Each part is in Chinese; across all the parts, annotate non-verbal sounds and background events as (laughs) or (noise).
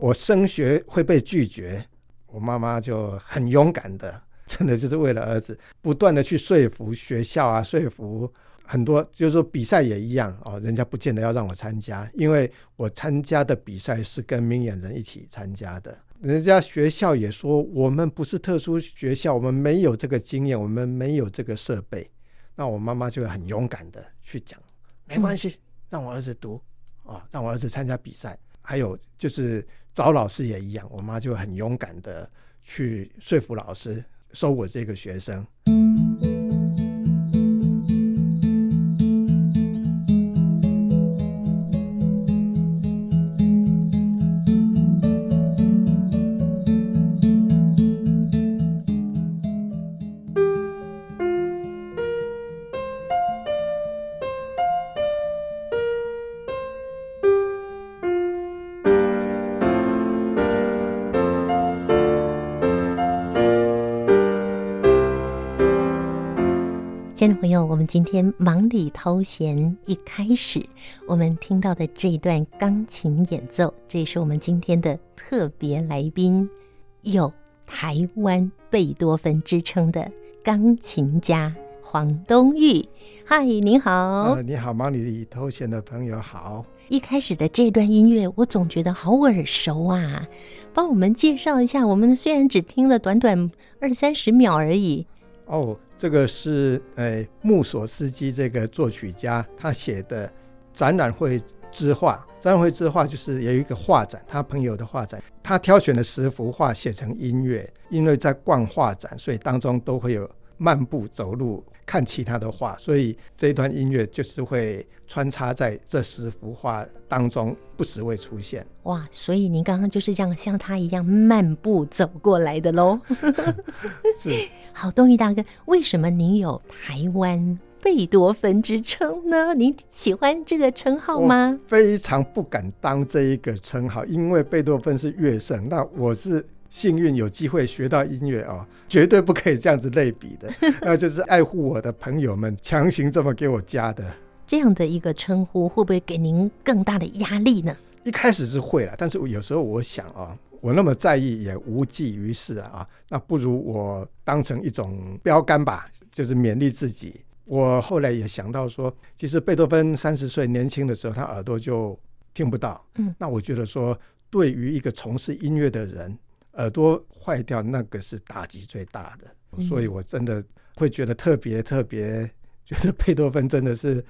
我升学会被拒绝，我妈妈就很勇敢的，(laughs) 真的就是为了儿子，不断的去说服学校啊，说服很多，就是说比赛也一样哦，人家不见得要让我参加，因为我参加的比赛是跟明眼人一起参加的，人家学校也说我们不是特殊学校，我们没有这个经验，我们没有这个设备，那我妈妈就很勇敢的去讲，(laughs) 没关系，让我儿子读啊，哦，让我儿子参加比赛。还有就是找老师也一样，我妈就很勇敢的去说服老师收我这个学生。亲爱的朋友，我们今天忙里偷闲，一开始我们听到的这一段钢琴演奏，这也是我们今天的特别来宾，有台湾贝多芬之称的钢琴家黄东玉。嗨，你好。呃，你好，忙里偷闲的朋友好。一开始的这段音乐，我总觉得好耳熟啊！帮我们介绍一下，我们虽然只听了短短二三十秒而已。哦。这个是呃穆索斯基这个作曲家他写的展览会之画，展览会之画就是有一个画展，他朋友的画展，他挑选了十幅画写成音乐，因为在逛画展，所以当中都会有。漫步走路看其他的画，所以这一段音乐就是会穿插在这十幅画当中，不时会出现。哇！所以您刚刚就是这样像他一样漫步走过来的喽？是。好，东玉大哥，为什么您有台湾贝多芬之称呢？您喜欢这个称号吗？非常不敢当这一个称号，因为贝多芬是乐圣，那我是。幸运有机会学到音乐啊，(laughs) 绝对不可以这样子类比的。(laughs) 那就是爱护我的朋友们强行这么给我加的。这样的一个称呼会不会给您更大的压力呢？一开始是会了，但是有时候我想啊，我那么在意也无济于事啊。那不如我当成一种标杆吧，就是勉励自己。我后来也想到说，其实贝多芬三十岁年轻的时候，他耳朵就听不到。嗯，那我觉得说，对于一个从事音乐的人。耳朵坏掉，那个是打击最大的，嗯，所以我真的会觉得特别特别，觉得贝多芬真的是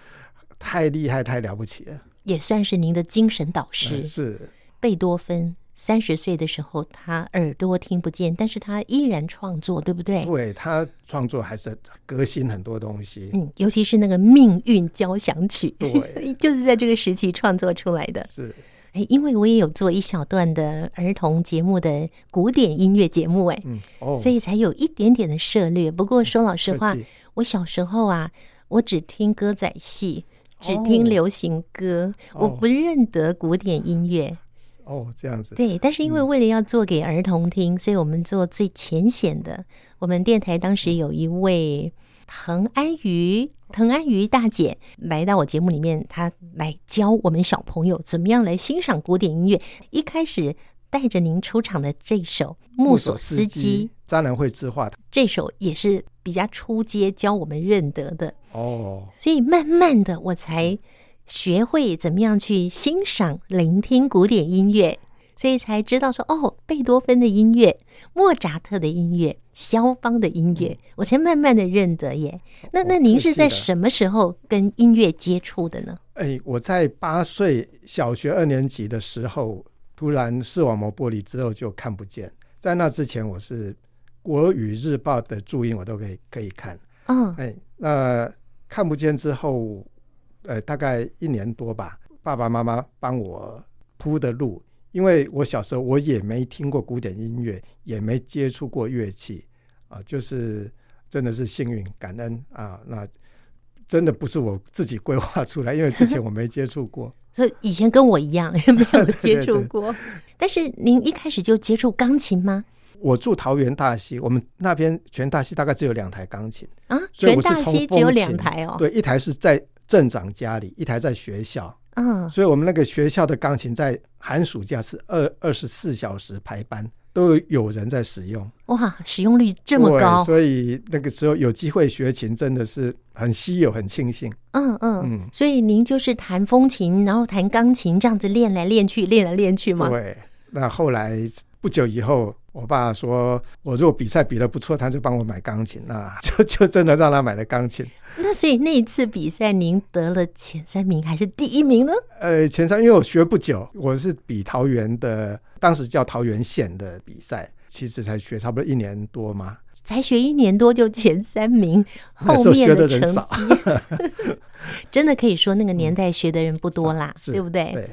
太厉害、太了不起了，也算是您的精神导师。嗯，是贝多芬三十岁的时候，他耳朵听不见，但是他依然创作，对不对？对，他创作还是革新很多东西，嗯，尤其是那个《命运交响曲》，对，(laughs) 就是在这个时期创作出来的。是。哎，因为我也有做一小段的儿童节目的古典音乐节目，哎、嗯哦，所以才有一点点的涉略。不过说老实话，我小时候啊，我只听歌仔戏，只听流行歌，哦、我不认得古典音乐。哦，这样子。对，但是因为为了要做给儿童听，嗯、所以我们做最浅显的。我们电台当时有一位彭安瑜。滕安瑜大姐来到我节目里面，她来教我们小朋友怎么样来欣赏古典音乐。一开始带着您出场的这首穆索斯基《展览会之画》，这首也是比较初阶教我们认得的哦。所以慢慢的，我才学会怎么样去欣赏、聆听古典音乐。所以才知道说哦，贝多芬的音乐、莫扎特的音乐、肖邦的音乐，嗯，我才慢慢的认得耶。那那您是在什么时候跟音乐接触的呢？哎，我在八岁小学二年级的时候，突然视网膜剥离之后就看不见。在那之前，我是国语日报的注音我都可以可以看。嗯，哎，那看不见之后，呃，大概一年多吧，爸爸妈妈帮我铺的路。因为我小时候我也没听过古典音乐，也没接触过乐器啊，就是真的是幸运感恩啊。那真的不是我自己规划出来，因为之前我没接触过，(laughs) 所以以前跟我一样也 (laughs) 没有接触过。对对对。但是您一开始就接触钢琴吗？我住桃园大溪，我们那边全大溪大概只有两台钢琴啊，全大溪只有两台哦。对，一台是在镇长家里，一台在学校。嗯，所以我们那个学校的钢琴在寒暑假是二二十四小时排班，都有人在使用。哇，使用率这么高，所以那个时候有机会学琴真的是很稀有、很庆幸。嗯嗯嗯，所以您就是弹风琴，然后弹钢琴，这样子练来练去，练来练去吗？对，那后来不久以后。我爸说：“我如果比赛比的不错，他就帮我买钢琴，那 (laughs) 就就真的让他买了钢琴。(laughs) 那所以那一次比赛，您得了前三名还是第一名呢？呃，前三，因为我学不久，我是比桃园的，当时叫桃园县的比赛，其实才学差不多一年多嘛，才学一年多就前三名，后面的成绩 (laughs) 真的可以说那个年代学的人不多啦，对不对？对。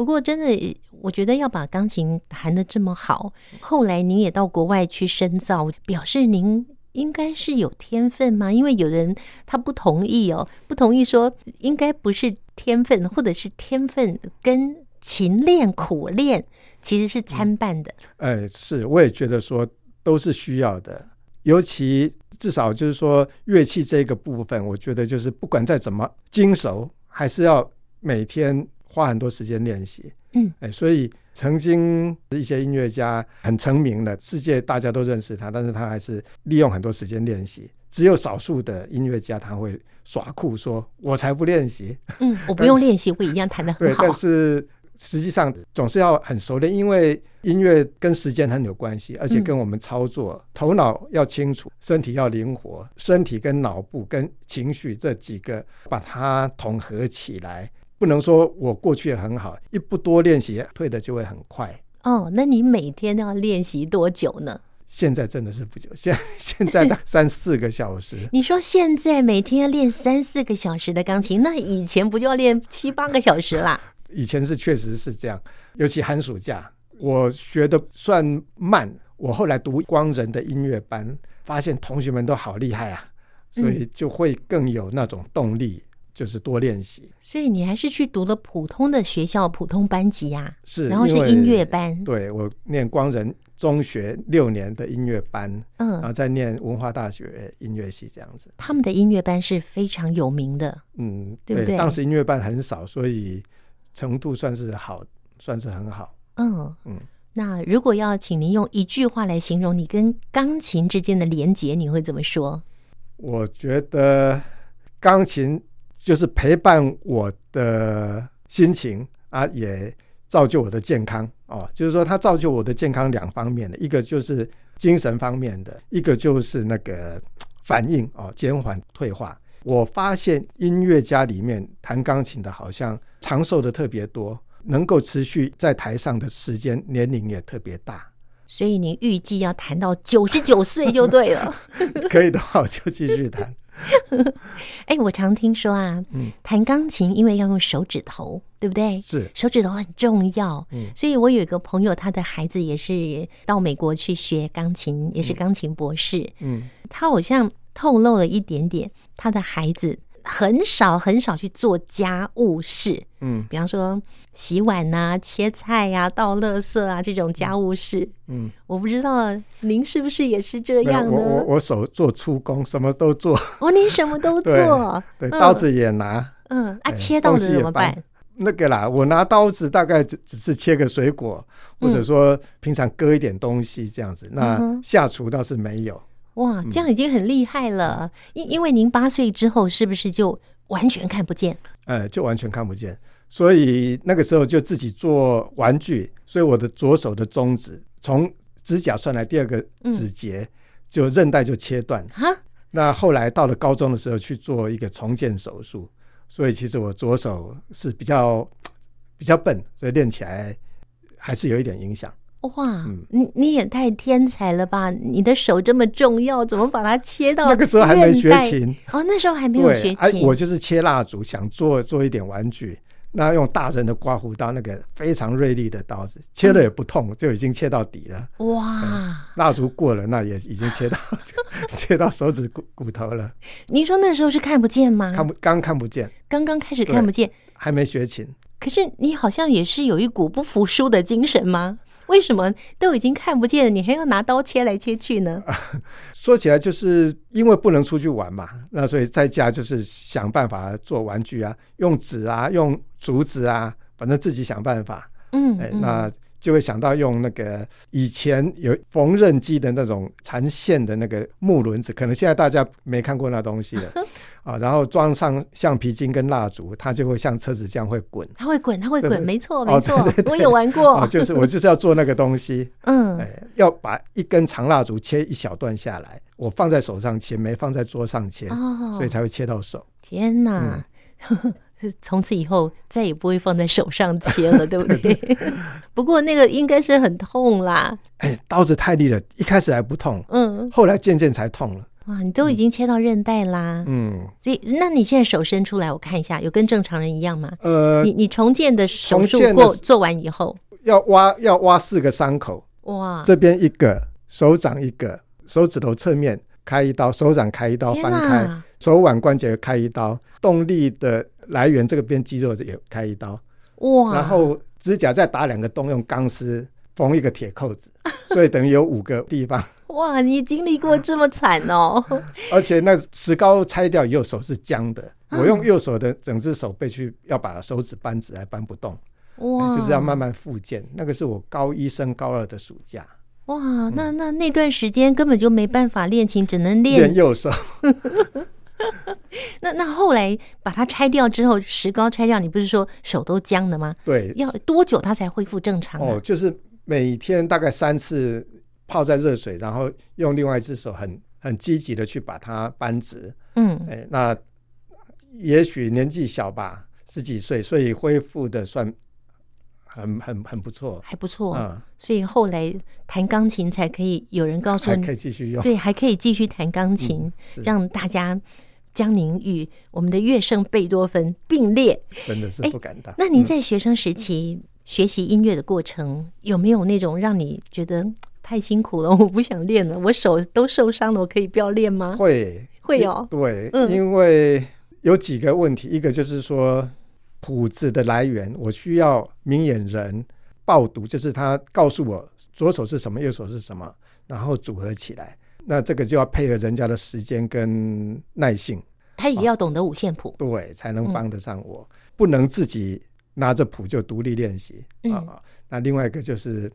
不过真的。”我觉得要把钢琴弹得这么好，后来您也到国外去深造，表示您应该是有天分吗？因为有人他不同意哦，不同意说应该不是天分，或者是天分跟勤练苦练其实是参半的。哎，是，我也觉得说都是需要的，尤其至少就是说乐器这个部分，我觉得就是不管再怎么精熟，还是要每天花很多时间练习。嗯，哎，所以曾经一些音乐家很成名的，世界大家都认识他，但是他还是利用很多时间练习。只有少数的音乐家他会耍酷，说我才不练习。嗯，(laughs) 我不用练习，我一样弹得很好。(laughs) 对，但是实际上总是要很熟练，因为音乐跟时间很有关系，而且跟我们操作，嗯、头脑要清楚，身体要灵活，身体跟脑部跟情绪这几个把它统合起来。不能说我过去也很好，一不多练习，退的就会很快。哦，那你每天要练习多久呢？现在真的是不久，现在现在的三四个小时。(laughs) 你说现在每天要练三四个小时的钢琴，那以前不就要练七八个小时啦？以前是确实是这样，尤其寒暑假，我学的算慢。我后来读光仁的音乐班，发现同学们都好厉害啊，所以就会更有那种动力。就是多练习，所以你还是去读了普通的学校普通班级呀？是，然后是音乐班。对，我念光仁中学六年的音乐班，嗯，然后再念文化大学音乐系这样子。他们的音乐班是非常有名的，嗯，对不对？当时音乐班很少，所以程度算是好，算是很好。嗯嗯。那如果要请您用一句话来形容你跟钢琴之间的连结，你会怎么说？我觉得钢琴。就是陪伴我的心情啊，也造就我的健康哦。就是说，它造就我的健康两方面的，一个就是精神方面的，一个就是那个反应哦，减缓退化。我发现音乐家里面弹钢琴的，好像长寿的特别多，能够持续在台上的时间年龄也特别大。(laughs) 所以您预计要弹到九十九岁 (laughs) 就对了。可以的话，我就继续弹。(laughs) 哎，我常听说啊，弹钢琴因为要用手指头，对不对？是，手指头很重要。嗯，所以我有一个朋友，他的孩子也是到美国去学钢琴，也是钢琴博士。嗯，他好像透露了一点点，他的孩子很少很少去做家务事。嗯，比方说洗碗呐、啊、切菜呀、啊、倒垃圾啊这种家务事。嗯，我不知道您是不是也是这样呢？我我我手做粗工，什么都做。哦，您什么都做，(laughs) 对，对，刀子也拿。嗯，啊，切刀子怎么办？那个啦，我拿刀子大概只只是切个水果，或者说平常割一点东西这样子。那下厨倒是没有。哇，这样已经很厉害了。因因为您八岁之后是不是就完全看不见？呃，就完全看不见。所以那个时候就自己做玩具，所以我的左手的中指从指甲算来第二个指节，就韧带就切断。哈，那后来到了高中的时候去做一个重建手术，所以其实我左手是比较比较笨，所以练起来还是有一点影响。哇，你你也太天才了吧！你的手这么重要，怎么把它切到？那个时候还没学琴哦，那时候还没有学琴。哎，我就是切蜡烛，想做做一点玩具。那用大人的刮胡刀，那个非常锐利的刀子，切了也不痛，就已经切到底了。哇！蜡烛过了，那也已经切到 (laughs) 切到手指骨骨头了。您说那时候是看不见吗？看不，刚看不见，刚刚开始看不见，还没学琴。可是你好像也是有一股不服输的精神吗？为什么都已经看不见了，你还要拿刀切来切去呢？说起来，就是因为不能出去玩嘛，那所以在家就是想办法做玩具啊，用纸啊，用竹子啊，反正自己想办法。嗯，哎，那就会想到用那个以前有缝纫机的那种缠线的那个木轮子，可能现在大家没看过那东西了。(laughs) 啊，然后装上橡皮筋跟蜡烛，它就会像车子这样会滚。它会滚，它会滚，没错，没错，我有玩过。啊，就是我就是要做那个东西。(laughs) 嗯，哎，要把一根长蜡烛切一小段下来，我放在手上切，没放在桌上切，哦，所以才会切到手。天哪！(laughs) 从此以后再也不会放在手上切了，对不对？(laughs) 不过那个应该是很痛啦。哎，刀子太利了，一开始还不痛，嗯，后来渐渐才痛了。哇，你都已经切到韧带啦，嗯，所以那你现在手伸出来，我看一下，有跟正常人一样吗？呃，你你重建的手术过做完以后，要挖要挖四个伤口，哇，这边一个，手掌一个，手指头侧面开一刀，手掌开一刀翻开，手腕关节开一刀，动力的来源这个边肌肉也开一刀，哇，然后指甲再打两个洞，用钢丝缝一个铁扣子，(laughs) 所以等于有五个地方。哇，你经历过这么惨哦！(laughs) 而且那石膏拆掉以后，手是僵的。我用右手的整只手背去要把手指扳直，还扳不动。哇，就是要慢慢复健。那个是我高一升高二的暑假。哇，那那那段时间根本就没办法练琴，只能练练右手。(laughs) (laughs) 那那后来把它拆掉之后，石膏拆掉，你不是说手都僵了吗？对，要多久它才恢复正常？哦，就是每天大概三次。泡在热水，然后用另外一只手很很积极的去把它扳直。嗯，哎，那也许年纪小吧，十几岁，所以恢复的算很很很不错，还不错。嗯，所以后来弹钢琴才可以有人告诉你，还可以继续用，对，还可以继续弹钢琴，嗯，让大家将您与我们的乐圣贝多芬并列，真的是不敢当。那您在学生时期学习音乐的过程，嗯，有没有那种让你觉得？太辛苦了，(laughs) 我不想练了。我手都受伤了，我可以不要练吗？会，会哦。对，嗯，因为有几个问题，一个就是说谱子的来源，我需要明眼人报读，就是他告诉我左手是什么，右手是什么，然后组合起来。那这个就要配合人家的时间跟耐性。他也要懂得五线谱，对，才能帮得上我。嗯，不能自己拿着谱就独立练习啊，嗯。那另外一个就是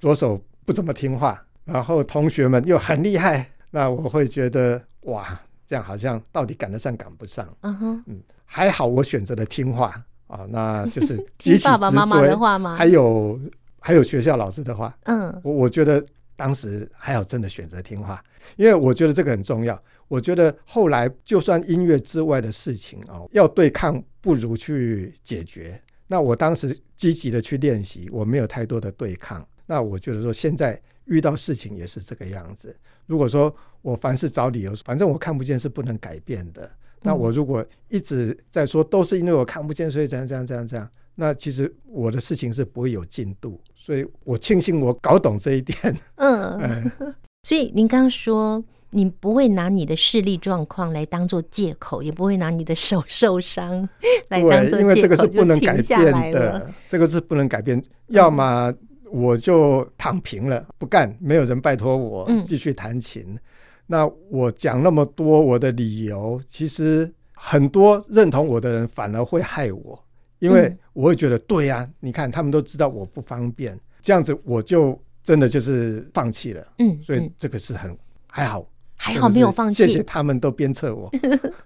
左手。不怎么听话，然后同学们又很厉害，那我会觉得哇，这样好像到底赶得上赶不上？Uh -huh. 嗯，还好我选择了听话啊，那就是 (laughs) 听爸爸妈妈的话吗？还有还有学校老师的话，嗯、uh 我我觉得当时还好，真的选择听话，因为我觉得这个很重要。我觉得后来就算音乐之外的事情啊，要对抗不如去解决。那我当时积极的去练习，我没有太多的对抗。那我觉得说，现在遇到事情也是这个样子。如果说我凡事找理由，反正我看不见是不能改变的。那我如果一直在说都是因为我看不见，所以怎样怎样怎样怎样，那其实我的事情是不会有进度。所以我庆幸我搞懂这一点。嗯，嗯，(laughs) 所以您刚刚说。你不会拿你的视力状况来当做借口，也不会拿你的手受伤 (laughs) 来当做借口，因为这个是不能改变的，这个是不能改变。要么我就躺平了，不干，没有人拜托我继续弹琴。嗯。那我讲那么多我的理由，其实很多认同我的人反而会害我，因为我会觉得对呀，你看他们都知道我不方便，这样子我就真的就是放弃了。嗯，所以这个是很还好。还好没有放弃，谢谢他们都鞭策我。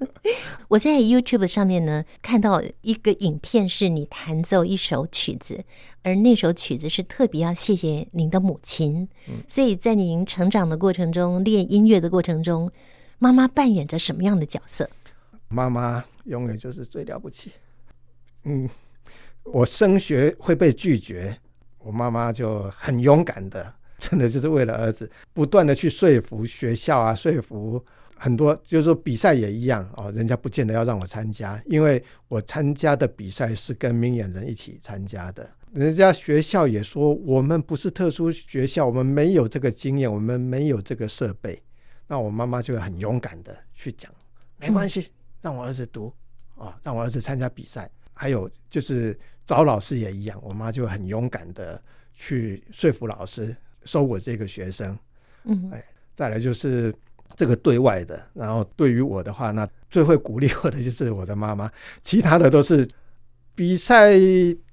(laughs) 我在 YouTube 上面呢看到一个影片，是你弹奏一首曲子，而那首曲子是特别要谢谢您的母亲。所以在您成长的过程中，练音乐的过程中，妈妈扮演着什么样的角色？妈妈永远就是最了不起。嗯，我升学会被拒绝，我妈妈就很勇敢的。(laughs) 真的就是为了儿子，不断的去说服学校啊，说服很多，就是说比赛也一样哦，人家不见得要让我参加，因为我参加的比赛是跟明眼人一起参加的，人家学校也说我们不是特殊学校，我们没有这个经验，我们没有这个设备，那我妈妈就很勇敢的去讲，没关系，让我儿子读啊，让我儿子参加比赛，还有就是找老师也一样，我妈就很勇敢的。去说服老师收我这个学生。嗯，哎，再来就是这个对外的，然后对于我的话，那最会鼓励我的就是我的妈妈，其他的都是比赛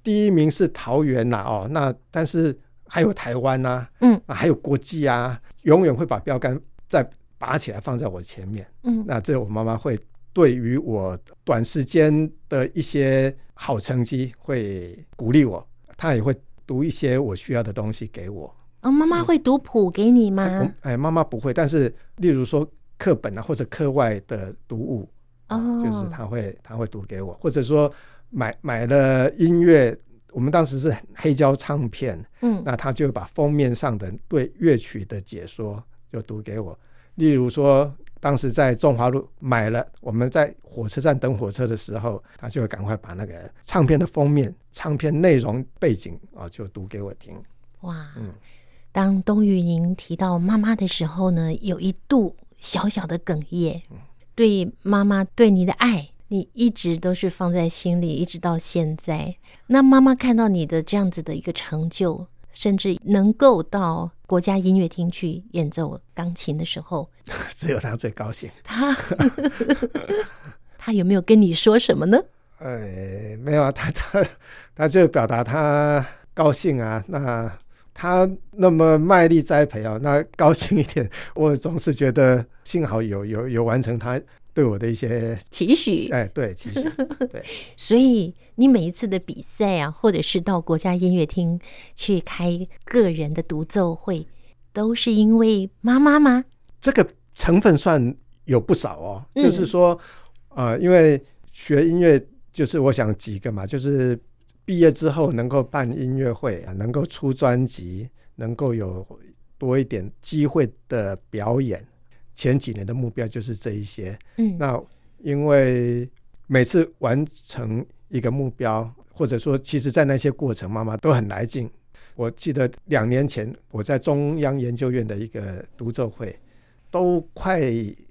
第一名是桃园呐，哦，那但是还有台湾呐，嗯，还有国际啊，永远会把标杆再拔起来放在我前面。嗯，那这我妈妈会对于我短时间的一些好成绩会鼓励我，他也会读一些我需要的东西给我。哦，妈妈会读谱给你吗？嗯、哎，妈妈不会，但是例如说课本啊，或者课外的读物，哦，就是他会他会读给我，或者说买买了音乐，我们当时是黑胶唱片，嗯，那他就把封面上的对乐曲的解说就读给我。例如说，当时在中华路买了，我们在火车站等火车的时候，他就会赶快把那个唱片的封面、唱片内容背景啊，就读给我听。哇，嗯。当冬雨您提到妈妈的时候呢，有一度小小的哽咽。对妈妈对你的爱，你一直都是放在心里，一直到现在。那妈妈看到你的这样子的一个成就，甚至能够到国家音乐厅去演奏钢琴的时候，(laughs) 只有他最高兴。他 (laughs) 他有没有跟你说什么呢？哎，没有啊，他 (laughs) 他他就表达他高兴啊，那。他那么卖力栽培啊，那高兴一点。我总是觉得幸好有有有完成他对我的一些期许。哎，对，期许。对，所以你每一次的比赛啊，或者是到国家音乐厅去开个人的独奏会，都是因为妈妈吗？这个成分算有不少哦。嗯、就是说，呃，因为学音乐，就是我想几个嘛，就是。毕业之后能够办音乐会啊，能够出专辑，能够有多一点机会的表演。前几年的目标就是这一些。嗯，那因为每次完成一个目标，或者说，其实在那些过程，妈妈都很来劲。我记得两年前我在中央研究院的一个独奏会，都快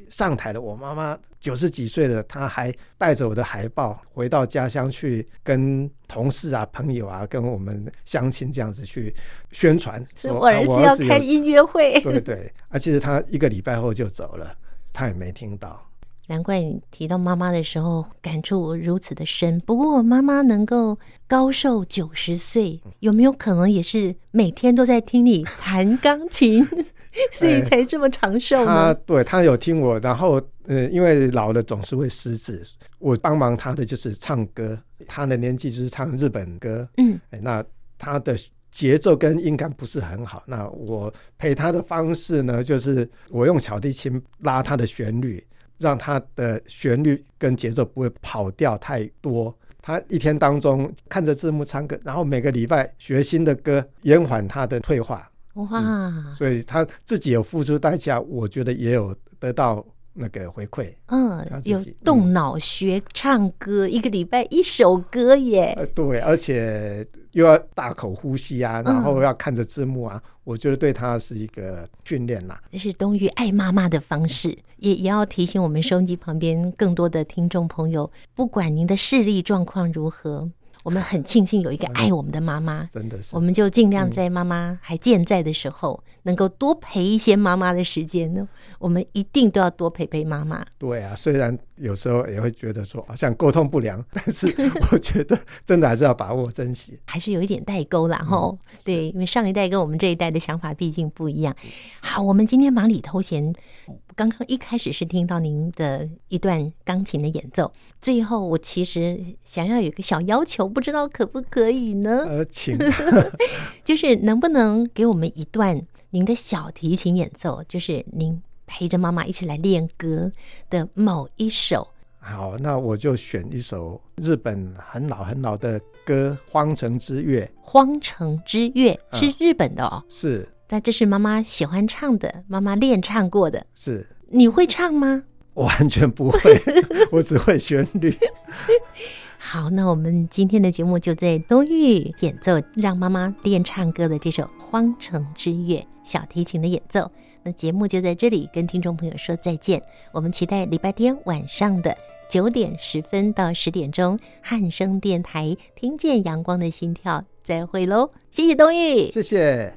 上台了，我妈妈九十几岁了，她还带着我的海报回到家乡去跟同事啊、朋友啊、跟我们乡亲这样子去宣传，说我儿子要开音乐会。对对，啊，其实他一个礼拜后就走了，他也没听到。难怪你提到妈妈的时候感触如此的深。不过妈妈能够高寿九十岁，有没有可能也是每天都在听你弹钢琴？(laughs) 所以才这么长寿呢？他对他有听我，然后呃，因为老了总是会失智，我帮忙他的就是唱歌。他的年纪就是唱日本歌，嗯，那他的节奏跟音感不是很好。那我陪他的方式呢，就是我用小提琴拉他的旋律，让他的旋律跟节奏不会跑掉太多。他一天当中看着字幕唱歌，然后每个礼拜学新的歌，延缓他的退化。哇、嗯！所以他自己有付出代价，我觉得也有得到那个回馈。嗯，有动脑学唱歌，嗯、一个礼拜一首歌耶。呃，对，而且又要大口呼吸啊，然后要看着字幕啊，嗯、我觉得对他是一个训练啦。这是东玉爱妈妈的方式，也也要提醒我们收音机旁边更多的听众朋友，不管您的视力状况如何。我们很庆幸有一个爱我们的妈妈，真的是，我们就尽量在妈妈还健在的时候，能够多陪一些妈妈的时间呢。我们一定都要多陪陪妈妈。对啊，虽然有时候也会觉得说好像沟通不良，(laughs) 但是我觉得真的还是要把握珍惜，还是有一点代沟啦吼。对，因为上一代跟我们这一代的想法毕竟不一样。好，我们今天忙里偷闲。刚刚一开始是听到您的一段钢琴的演奏，最后我其实想要有一个小要求，不知道可不可以呢？呃，请，(laughs) 就是能不能给我们一段您的小提琴演奏，就是您陪着妈妈一起来练歌的某一首。好，那我就选一首日本很老很老的歌《荒城之月》。荒城之月是日本的哦，嗯、是。但这是妈妈喜欢唱的，妈妈练唱过的。是，你会唱吗？完全不会，(laughs) 我只会旋律。(laughs) 好，那我们今天的节目就在东玉演奏让妈妈练唱歌的这首《荒城之月》小提琴的演奏。那节目就在这里跟听众朋友说再见。我们期待礼拜天晚上的九点十分到十点钟，汉声电台听见阳光的心跳。再会喽！谢谢东玉，谢谢。